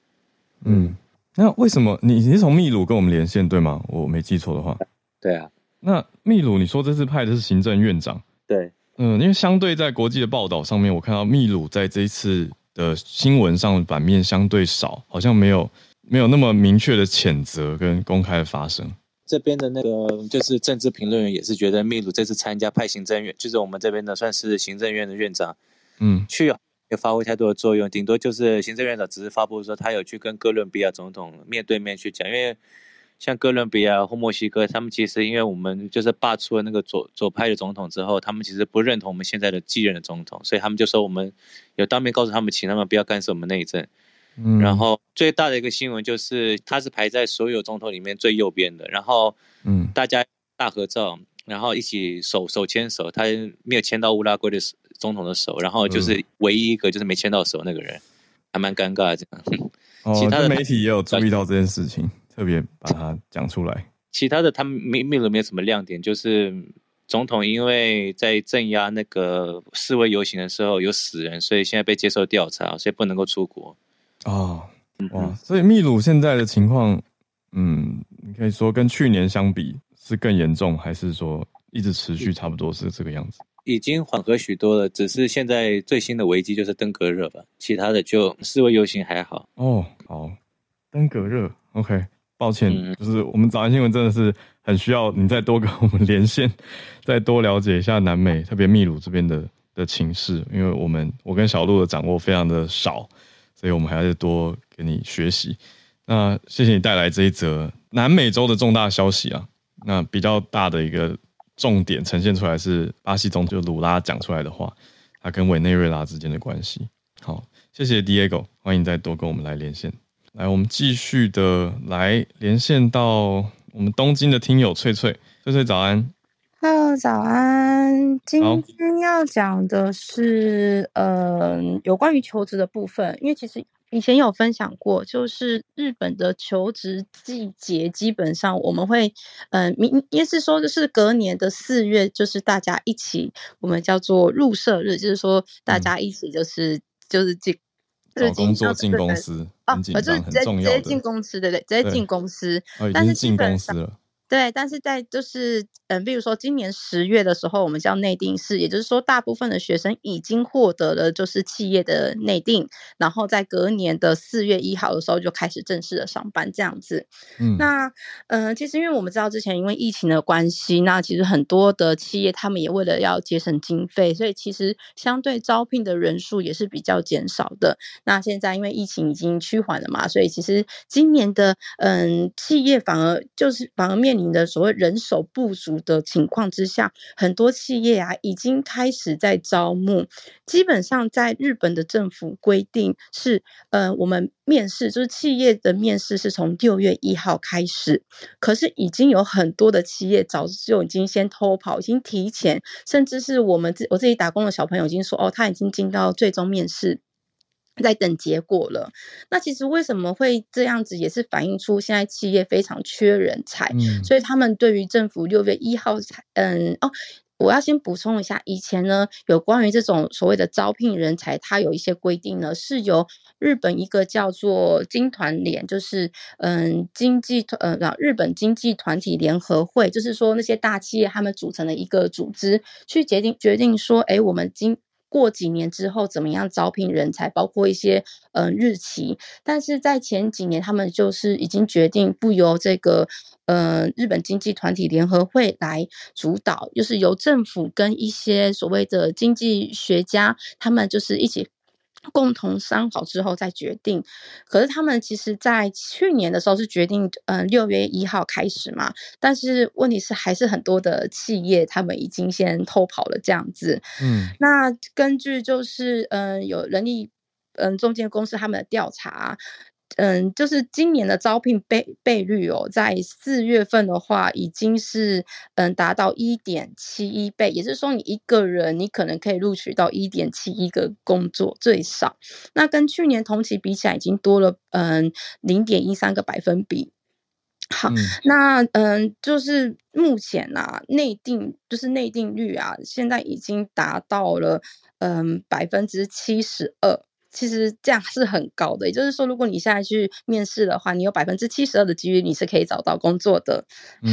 嗯。那为什么你你是从秘鲁跟我们连线对吗？我没记错的话。对啊。那秘鲁，你说这次派的是行政院长？对。嗯，因为相对在国际的报道上面，我看到秘鲁在这一次的新闻上版面相对少，好像没有没有那么明确的谴责跟公开的发声。这边的那个就是政治评论员也是觉得秘鲁这次参加派行政院，就是我们这边的算是行政院的院长，嗯，去啊。也发挥太多的作用，顶多就是行政院长只是发布说他有去跟哥伦比亚总统面对面去讲，因为像哥伦比亚或墨西哥，他们其实因为我们就是罢出了那个左左派的总统之后，他们其实不认同我们现在的继任的总统，所以他们就说我们有当面告诉他们，请他们不要干涉我们内政。嗯，然后最大的一个新闻就是他是排在所有总统里面最右边的，然后嗯，大家大合照，然后一起手手牵手，他没有牵到乌拉圭的手。总统的手，然后就是唯一一个就是没牵到手那个人，还蛮尴尬的这样。哦，其他的媒体也有注意到这件事情，特别把它讲出来。其他的他们没没有没有什么亮点，就是总统因为在镇压那个示威游行的时候有死人，所以现在被接受调查，所以不能够出国。哦，哇，所以秘鲁现在的情况，嗯，你可以说跟去年相比是更严重，还是说一直持续差不多是这个样子？已经缓和许多了，只是现在最新的危机就是登革热吧，其他的就示威游行还好。哦，好，登革热，OK，抱歉，嗯、就是我们早安新闻真的是很需要你再多跟我们连线，再多了解一下南美，特别秘鲁这边的的情势，因为我们我跟小路的掌握非常的少，所以我们还要多给你学习。那谢谢你带来这一则南美洲的重大消息啊，那比较大的一个。重点呈现出来是巴西总统鲁拉讲出来的话，他跟委内瑞拉之间的关系。好，谢谢 Diego，欢迎再多跟我们来连线。来，我们继续的来连线到我们东京的听友翠翠，翠翠早安。Hello，早安。今天要讲的是，嗯、呃，有关于求职的部分，因为其实。以前有分享过，就是日本的求职季节，基本上我们会，嗯、呃，明也是说，就是隔年的四月，就是大家一起，我们叫做入社日，就是说大家一起就是、嗯、就是进，找工作进公司，啊，就是直接直接进公司，对对，直接进公司，但是进公司了。对，但是在就是，嗯，比如说今年十月的时候，我们叫内定式，也就是说，大部分的学生已经获得了就是企业的内定，然后在隔年的四月一号的时候就开始正式的上班这样子。嗯，那，嗯、呃，其实因为我们知道之前因为疫情的关系，那其实很多的企业他们也为了要节省经费，所以其实相对招聘的人数也是比较减少的。那现在因为疫情已经趋缓了嘛，所以其实今年的嗯企业反而就是反而面面临的所谓人手不足的情况之下，很多企业啊已经开始在招募。基本上，在日本的政府规定是，呃，我们面试就是企业的面试是从六月一号开始，可是已经有很多的企业早就已经先偷跑，已经提前，甚至是我们自我自己打工的小朋友已经说，哦，他已经进到最终面试。在等结果了。那其实为什么会这样子，也是反映出现在企业非常缺人才，嗯、所以他们对于政府六月一号才，嗯，哦，我要先补充一下，以前呢有关于这种所谓的招聘人才，它有一些规定呢，是由日本一个叫做经团联，就是嗯经济团呃日本经济团体联合会，就是说那些大企业他们组成的一个组织，去决定决定说，哎，我们经过几年之后怎么样招聘人才，包括一些嗯、呃、日期，但是在前几年他们就是已经决定不由这个呃日本经济团体联合会来主导，就是由政府跟一些所谓的经济学家他们就是一起。共同商好之后再决定，可是他们其实，在去年的时候是决定，嗯、呃，六月一号开始嘛。但是问题是，还是很多的企业他们已经先偷跑了这样子。嗯，那根据就是，嗯、呃，有人力，嗯、呃，中介公司他们的调查。嗯，就是今年的招聘倍倍率哦，在四月份的话，已经是嗯达到一点七一倍，也就是说，你一个人你可能可以录取到一点七一个工作最少。那跟去年同期比起来，已经多了嗯零点一三个百分比。好，嗯那嗯，就是目前呐、啊，内定就是内定率啊，现在已经达到了嗯百分之七十二。其实这样是很高的，也就是说，如果你现在去面试的话，你有百分之七十二的几率你是可以找到工作的。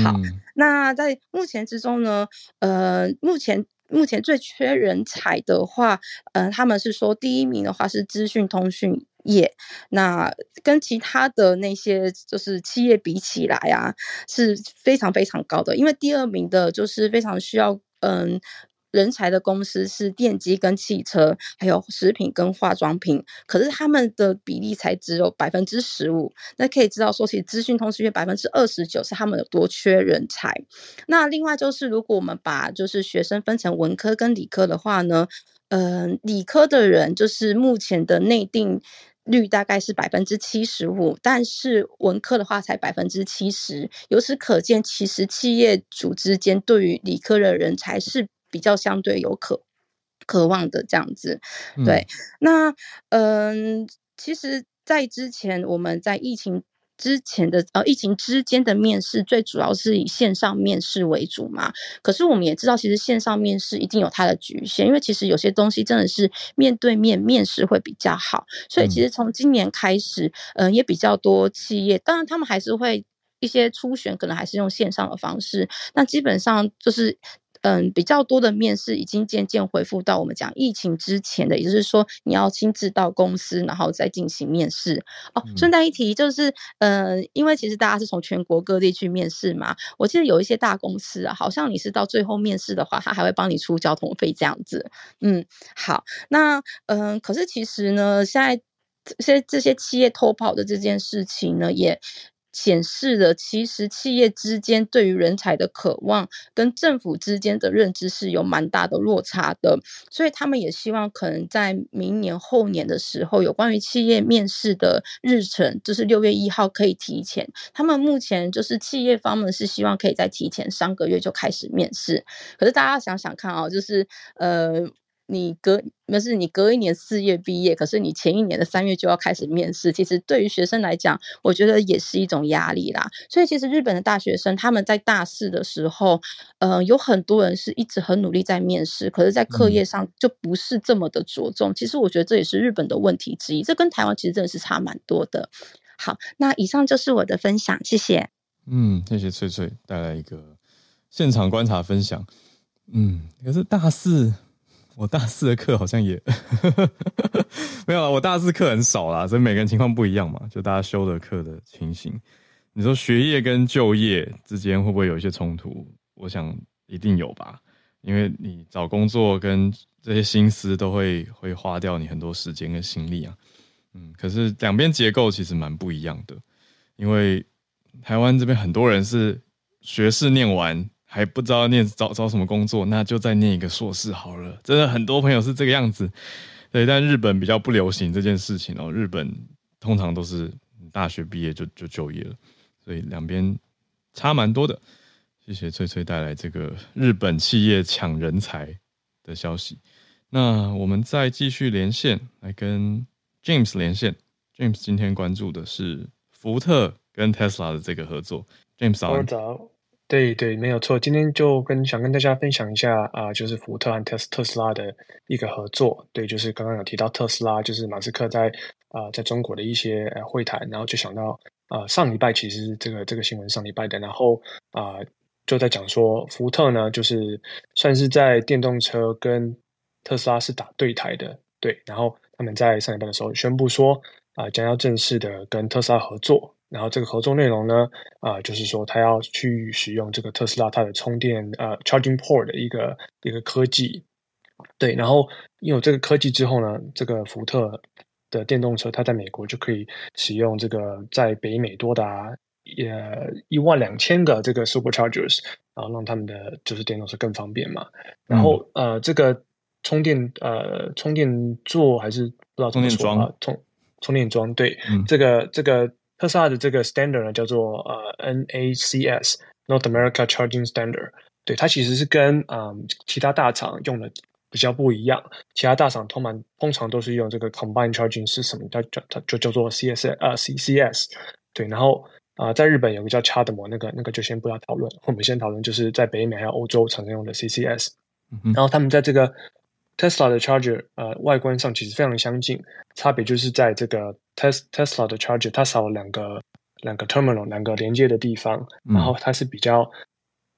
好，嗯、那在目前之中呢，呃，目前目前最缺人才的话，呃，他们是说第一名的话是资讯通讯业，那跟其他的那些就是企业比起来啊，是非常非常高的，因为第二名的就是非常需要嗯。人才的公司是电机跟汽车，还有食品跟化妆品，可是他们的比例才只有百分之十五。那可以知道说，其实资讯通讯业百分之二十九是他们有多缺人才。那另外就是，如果我们把就是学生分成文科跟理科的话呢，嗯、理科的人就是目前的内定率大概是百分之七十五，但是文科的话才百分之七十。由此可见，其实企业组之间对于理科的人才是。比较相对有渴渴望的这样子，对，嗯、那嗯，其实，在之前我们在疫情之前的呃疫情之间的面试，最主要是以线上面试为主嘛。可是我们也知道，其实线上面试一定有它的局限，因为其实有些东西真的是面对面面试会比较好。所以其实从今年开始，嗯、呃，也比较多企业，当然他们还是会一些初选，可能还是用线上的方式。那基本上就是。嗯，比较多的面试已经渐渐恢复到我们讲疫情之前的，也就是说你要亲自到公司，然后再进行面试。哦，顺带一提，就是嗯，因为其实大家是从全国各地去面试嘛，我记得有一些大公司啊，好像你是到最后面试的话，他还会帮你出交通费这样子。嗯，好，那嗯，可是其实呢，现在这些这些企业偷跑的这件事情呢，也。显示了，其实企业之间对于人才的渴望跟政府之间的认知是有蛮大的落差的，所以他们也希望可能在明年后年的时候，有关于企业面试的日程，就是六月一号可以提前。他们目前就是企业方们是希望可以在提前三个月就开始面试，可是大家想想看啊，就是呃。你隔那是你隔一年四月毕业，可是你前一年的三月就要开始面试。其实对于学生来讲，我觉得也是一种压力啦。所以其实日本的大学生他们在大四的时候，呃，有很多人是一直很努力在面试，可是，在课业上就不是这么的着重。嗯、其实我觉得这也是日本的问题之一。这跟台湾其实真的是差蛮多的。好，那以上就是我的分享，谢谢。嗯，谢谢翠翠带来一个现场观察分享。嗯，可是大四。我大四的课好像也 没有啊，我大四课很少啦，所以每个人情况不一样嘛，就大家修的课的情形。你说学业跟就业之间会不会有一些冲突？我想一定有吧，因为你找工作跟这些心思都会会花掉你很多时间跟心力啊。嗯，可是两边结构其实蛮不一样的，因为台湾这边很多人是学士念完还不知道念找找什么工作，那就再念一个硕士好了。真的很多朋友是这个样子，对，但日本比较不流行这件事情哦。日本通常都是大学毕业就就就业了，所以两边差蛮多的。谢谢翠翠带来这个日本企业抢人才的消息。那我们再继续连线来跟 James 连线。James 今天关注的是福特跟 Tesla 的这个合作。James 早，对对，没有错。今天就跟想跟大家分享一下啊、就是福特和特特斯拉的一个合作。对，就是刚刚有提到特斯拉，就是马斯克在啊、在中国的一些呃会谈，然后就想到啊、上礼拜其实这个这个新闻上礼拜的，然后啊。就在讲说，福特呢，就是算是在电动车跟特斯拉是打对台的，对。然后他们在上礼拜的时候宣布说，啊、将要正式的跟特斯拉合作。然后这个合作内容呢，啊、呃，就是说他要去使用这个特斯拉它的充电呃 charging port 的一个一个科技，对。然后有这个科技之后呢，这个福特的电动车它在美国就可以使用这个在北美多达。也一万两千个这个 superchargers，然后让他们的就是电动车更方便嘛。然后、嗯、呃，这个充电呃充电座还是不知道充电桩，充充电桩对、嗯、这个这个特斯拉的这个 standard 呢叫做呃 NACS North America Charging Standard，对它其实是跟啊、呃、其他大厂用的比较不一样。其他大厂通常通常都是用这个 Combined Charging System，它叫它就叫做 CS 呃 CCS，对，然后。啊、呃，在日本有个叫 CHAdeMO，那个那个就先不要讨论。我们先讨论就是在北美还有欧洲常用的 CCS。嗯、然后他们在这个 Tesla 的 Charger，呃，外观上其实非常相近，差别就是在这个 Tes Tesla 的 Charger，它少了两个两个 Terminal，两个连接的地方，然后它是比较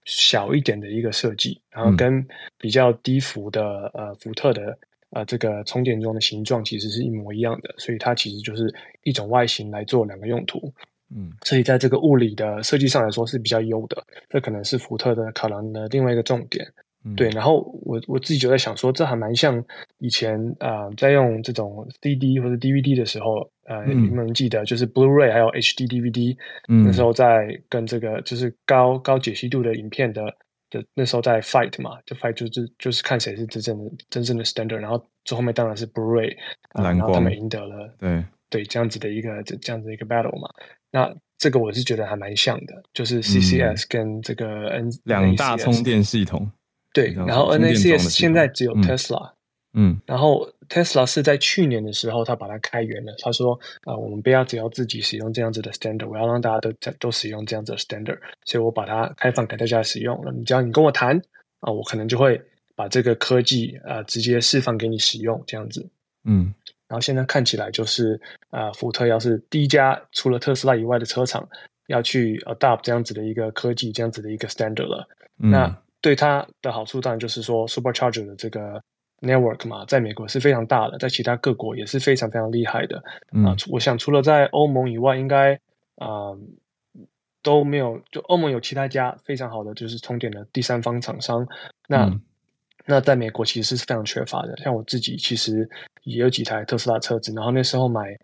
小一点的一个设计，然后跟比较低幅的呃福特的呃这个充电桩的形状其实是一模一样的，所以它其实就是一种外形来做两个用途。嗯，所以在这个物理的设计上来说是比较优的，这可能是福特的考量的另外一个重点。嗯、对，然后我我自己就在想说，这还蛮像以前啊、呃，在用这种 CD 或者 DVD 的时候，呃，你们记得就是 Blu-ray 还有 HD DVD，嗯，那时候在跟这个就是高高解析度的影片的的那时候在 fight 嘛，就 fight 就是就是看谁是真正的真正的 standard，然后最后面当然是 Blu-ray，、呃、然后他们赢得了，对。对，这样子的一个这这样子的一个 battle 嘛。那这个我是觉得还蛮像的，就是 CCS 跟这个 N 两大充电系统。对，然后 NACS 现在只有 Tesla，嗯，然后 Tesla 是在去年的时候他把它开源了，他说啊、呃，我们不要只要自己使用这样子的 standard，我要让大家都都使用这样子的 standard，所以我把它开放给大家使用了。你只要你跟我谈啊、呃，我可能就会把这个科技啊、呃、直接释放给你使用这样子，嗯。然后现在看起来就是，啊，福特要是第一家除了特斯拉以外的车厂要去 adopt 这样子的一个科技，这样子的一个 standard 了。嗯、那对它的好处当然就是说，supercharger 的这个 network 嘛，在美国是非常大的，在其他各国也是非常非常厉害的。啊、我想除了在欧盟以外，应该啊、呃、都没有，就欧盟有其他家非常好的就是充电的第三方厂商。那、嗯那在美国其实是非常缺乏的，像我自己其实也有几台特斯拉车子，然后那时候买，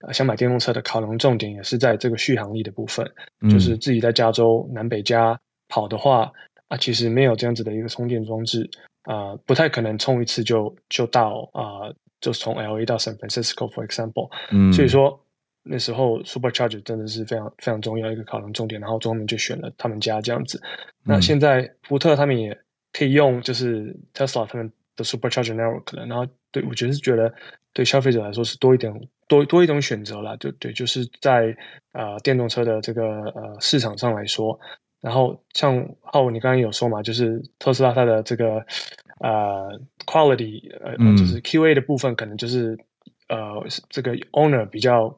呃，想买电动车的考量重点也是在这个续航力的部分，嗯，就是自己在加州南北加跑的话啊，其实没有这样子的一个充电装置啊，呃，不太可能充一次就就到啊，呃，就从 LA 到 San Francisco，for example，嗯，所以说那时候 Supercharger 真的是非常非常重要一个考量重点，然后最后面就选了他们家这样子，嗯，那现在福特他们也。可以用就是 Tesla 他们的 Supercharger Network 了，然后对我觉得是觉得对消费者来说是多一点多多一种选择啦，对对，就是在啊、呃、电动车的这个呃市场上来说，然后像浩你刚刚有说嘛，就是特斯拉它的这个呃 quality 呃、嗯、就是 QA 的部分，可能就是呃这个 owner 比较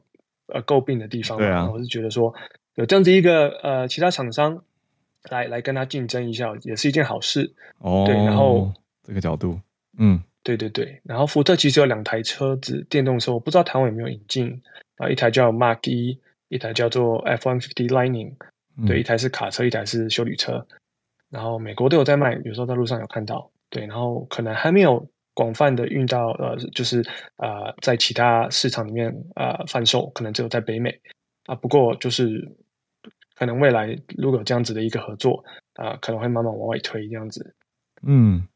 呃诟病的地方嘛，对啊，我是觉得说有这样子一个呃其他厂商。来来跟他竞争一下，也是一件好事哦。对，然后这个角度，嗯，对对对。然后福特其实有两台车子，电动车，我不知道台湾有没有引进啊。一台叫 Mark 一一台叫做 F-150 Lightning，嗯。对，一台是卡车，一台是修理车。然后美国都有在卖，有时候在路上有看到。对，然后可能还没有广泛的运到，呃，就是呃，在其他市场里面呃贩售，可能只有在北美啊。不过就是。可能未来如果有这样子的一个合作啊、呃，可能会慢慢往外推这样子。嗯，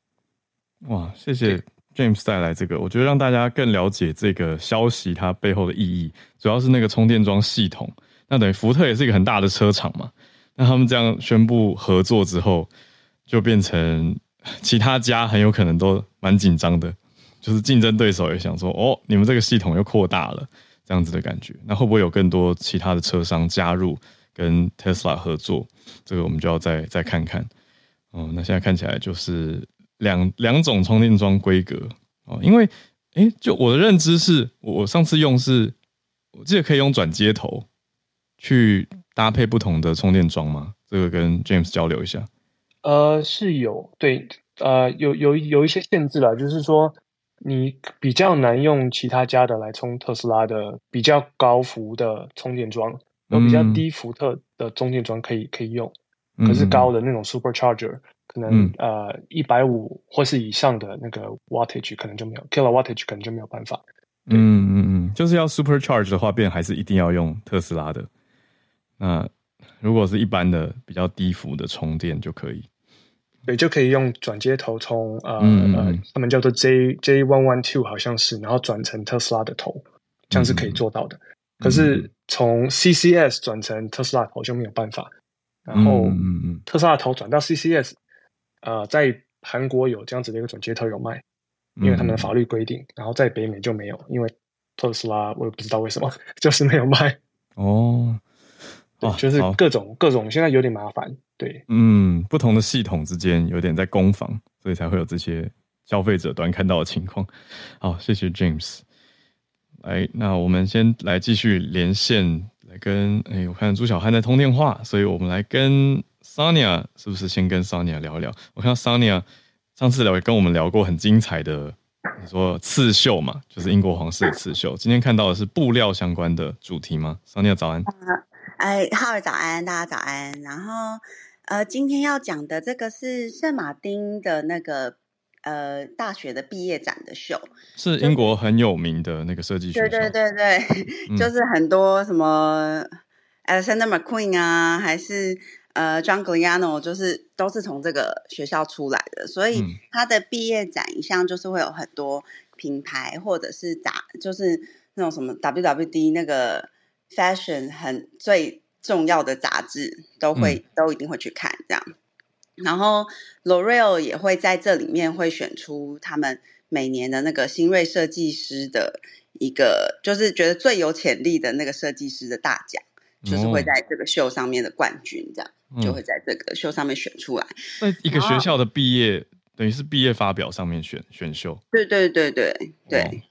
哇，谢谢 James 带来这个，我觉得让大家更了解这个消息它背后的意义，主要是那个充电桩系统。那等于福特也是一个很大的车厂嘛，那他们这样宣布合作之后，就变成其他家很有可能都蛮紧张的，就是竞争对手也想说，哦，你们这个系统又扩大了，这样子的感觉，那会不会有更多其他的车商加入跟 Tesla 合作？这个我们就要再再看看。哦，那现在看起来就是两两种充电桩规格。哦，因为诶，就我的认知是，我上次用是，我记得可以用转接头。去搭配不同的充电桩吗？这个跟 James 交流一下。呃，是有，对，呃，有有有一些限制了，就是说你比较难用其他家的来充特斯拉的比较高伏的充电桩，有比较低伏特的充电桩可以可以用。可是高的那种 supercharger 可能、嗯、呃一百五或是以上的那个 wattage 可能就没有 kilowatt wattage 可能就没有办法。嗯嗯嗯，就是要 supercharge 的话，变还是一定要用特斯拉的。那如果是一般的比较低伏的充电就可以。对，就可以用转接头充呃、嗯、呃，他们叫做 J J one one two 好像是，然后转成特斯拉的头，这样是可以做到的。嗯、可是从 CCS 转成特斯拉头就没有办法。然后，特斯拉头转到 CCS，呃，在韩国有这样子的一个转接头有卖，因为他们的法律规定。然后在北美就没有，因为特斯拉我也不知道为什么，就是没有卖。哦，对，就是各种各种，现在有点麻烦。对，嗯，不同的系统之间有点在攻防，所以才会有这些消费者端看到的情况。好，谢谢 James。来，那我们先来继续连线。来跟哎，我看朱小汉在通电话，所以我们来跟 Sonia，是不是先跟 Sonia 聊一聊？我看到 Sonia 上次聊跟我们聊过很精彩的，你说刺绣嘛，就是英国皇室的刺绣。今天看到的是布料相关的主题吗？Sonia 早安。哎，浩尔早安，大家早安。然后呃，今天要讲的这个是圣马丁的那个。呃，大学的毕业展的秀是英国很有名的那个设计学校。对对对对，嗯、就是很多什么 Alexander McQueen 啊，还是呃 John Galliano，就是都是从这个学校出来的，所以他的毕业展一向就是会有很多品牌或者是杂，就是那种什么 WWD 那个 fashion 很最重要的杂志都会、嗯、都一定会去看这样。然后，L'Oreal 也会在这里面会选出他们每年的那个新锐设计师的一个，就是觉得最有潜力的那个设计师的大奖，就是会在这个秀上面的冠军，这样、哦、就会在这个秀上面选出来。在一个学校的毕业，等于是毕业发表上面选选秀。对对对对对。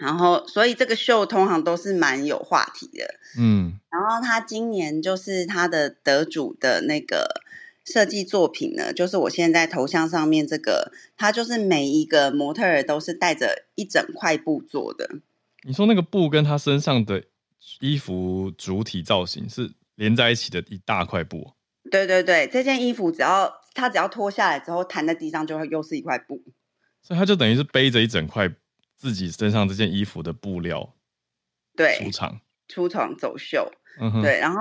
哦、然后，所以这个秀通常都是蛮有话题的。嗯。然后他今年就是他的得主的那个。设计作品呢，就是我现在头像上面这个，它就是每一个模特儿都是带着一整块布做的。你说那个布跟他身上的衣服主体造型是连在一起的一大块布？对对对，这件衣服只要他只要脱下来之后弹在地上，就会又是一块布。所以他就等于是背着一整块自己身上这件衣服的布料，对，出场出场走秀，对，然后。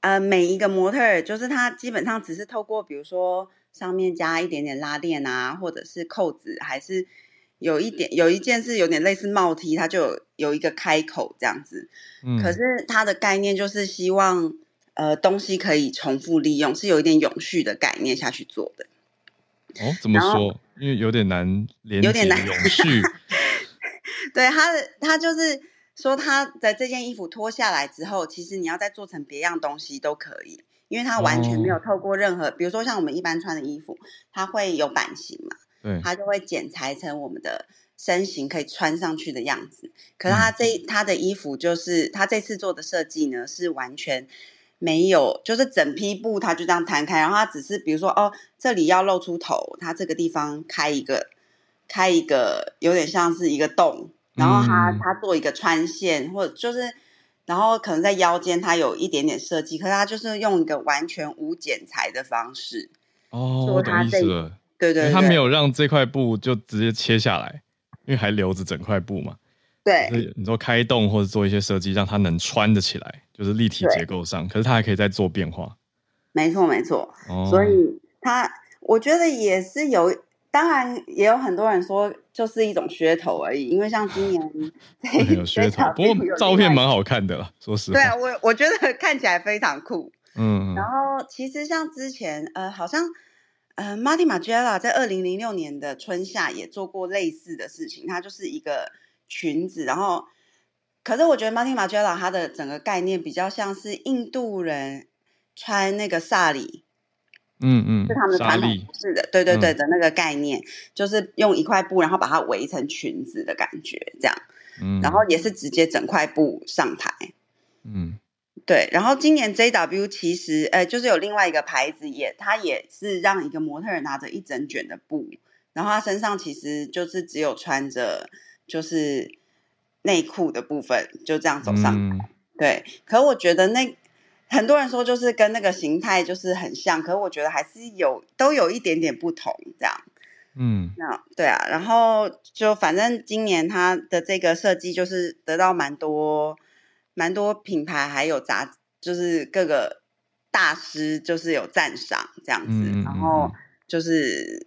呃，每一个模特儿就是他基本上只是透过，比如说上面加一点点拉链啊，或者是扣子，还是有一点有一件是有点类似帽 T，它就有有一个开口这样子。嗯，可是它的概念就是希望呃东西可以重复利用，是有一点永续的概念下去做的。哦，怎么说？因为有点难连，有点难永续。对，他的他就是。说他的这件衣服脱下来之后，其实你要再做成别样东西都可以，因为它完全没有透过任何，哦、比如说像我们一般穿的衣服，它会有版型嘛，对，它就会剪裁成我们的身形可以穿上去的样子。可是他这他的衣服就是他这次做的设计呢，是完全没有，就是整批布它就这样摊开，然后它只是比如说哦，这里要露出头，它这个地方开一个开一个有点像是一个洞。然后他他做一个穿线，或者就是，然后可能在腰间他有一点点设计，可是他就是用一个完全无剪裁的方式哦，做他这，对对对，他没有让这块布就直接切下来，因为还留着整块布嘛。对，你说开洞或者做一些设计，让它能穿得起来，就是立体结构上，可是它还可以再做变化。没错，没错。哦，所以它我觉得也是有，当然也有很多人说就是一种噱头而已。因为像今年 有噱头，不过照片蛮好看的啦，说实话。对啊，我我觉得看起来非常酷。嗯，然后其实像之前呃，好像呃，Marty Margiela 在二零零六年的春夏也做过类似的事情，它就是一个裙子，然后。可是我觉得 Marty Margiela 它的整个概念比较像是印度人穿那个萨里，嗯嗯，是他们的传统服饰的，对对对的那个概念，嗯、就是用一块布，然后把它围成裙子的感觉，这样，嗯，然后也是直接整块布上台，嗯，对，然后今年 JW 其实，呃，就是有另外一个牌子也，它也是让一个模特儿拿着一整卷的布，然后他身上其实就是只有穿着就是。内裤的部分就这样走上台，嗯、对。可我觉得那很多人说就是跟那个形态就是很像，可是我觉得还是有都有一点点不同，这样。嗯，那对啊。然后就反正今年他的这个设计就是得到蛮多蛮多品牌还有杂就是各个大师就是有赞赏这样子，嗯、然后就是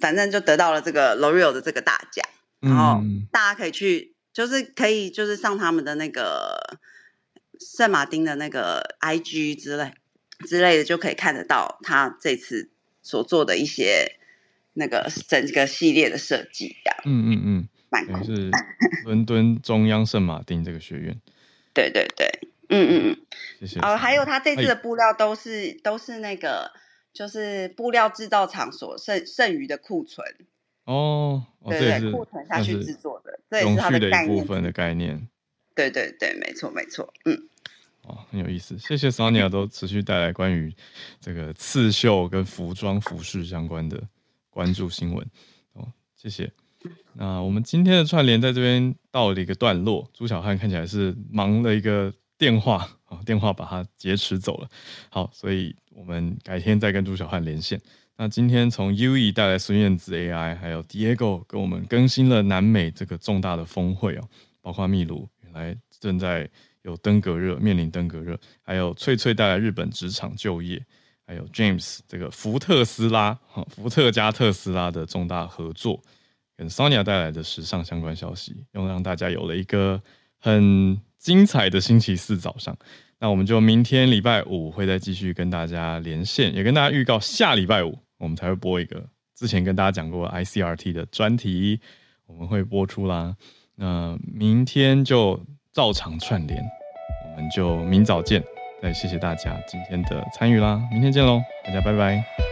反正就得到了这个 L'Oreal 的这个大奖。然后大家可以去，就是可以就是上他们的那个圣马丁的那个 IG 之类之类的，就可以看得到他这次所做的一些那个整个系列的设计，这样。嗯嗯嗯，蛮酷。是 伦敦中央圣马丁这个学院。对对对，嗯嗯嗯，谢谢。哦，还有他这次的布料都是都是那个，就是布料制造厂所剩剩余的库存。哦，对对，库存下去制作的，这也是它的一部分的概念。对对对，没错没错，嗯，哦，很有意思。谢谢 Sonia 都持续带来关于这个刺绣跟服装服饰相关的关注新闻。哦，谢谢。那我们今天的串联在这边到了一个段落。朱小汉看起来是忙了一个电话啊，电话把他劫持走了。好，所以我们改天再跟朱小汉连线。那今天从 UE 带来孙燕姿 AI，还有 Diego 跟我们更新了南美这个重大的峰会哦，包括秘鲁原来正在有登革热，面临登革热，还有翠翠带来日本职场就业，还有 James 这个福特斯拉，福特加特斯拉的重大合作，跟 Sonia 带来的时尚相关消息，又让大家有了一个很精彩的星期四早上。那我们就明天礼拜五会再继续跟大家连线，也跟大家预告下礼拜五。我们才会播一个之前跟大家讲过 ICRT 的专题，我们会播出啦。那明天就照常串联，我们就明早见。再谢谢大家今天的参与啦，明天见喽，大家拜拜。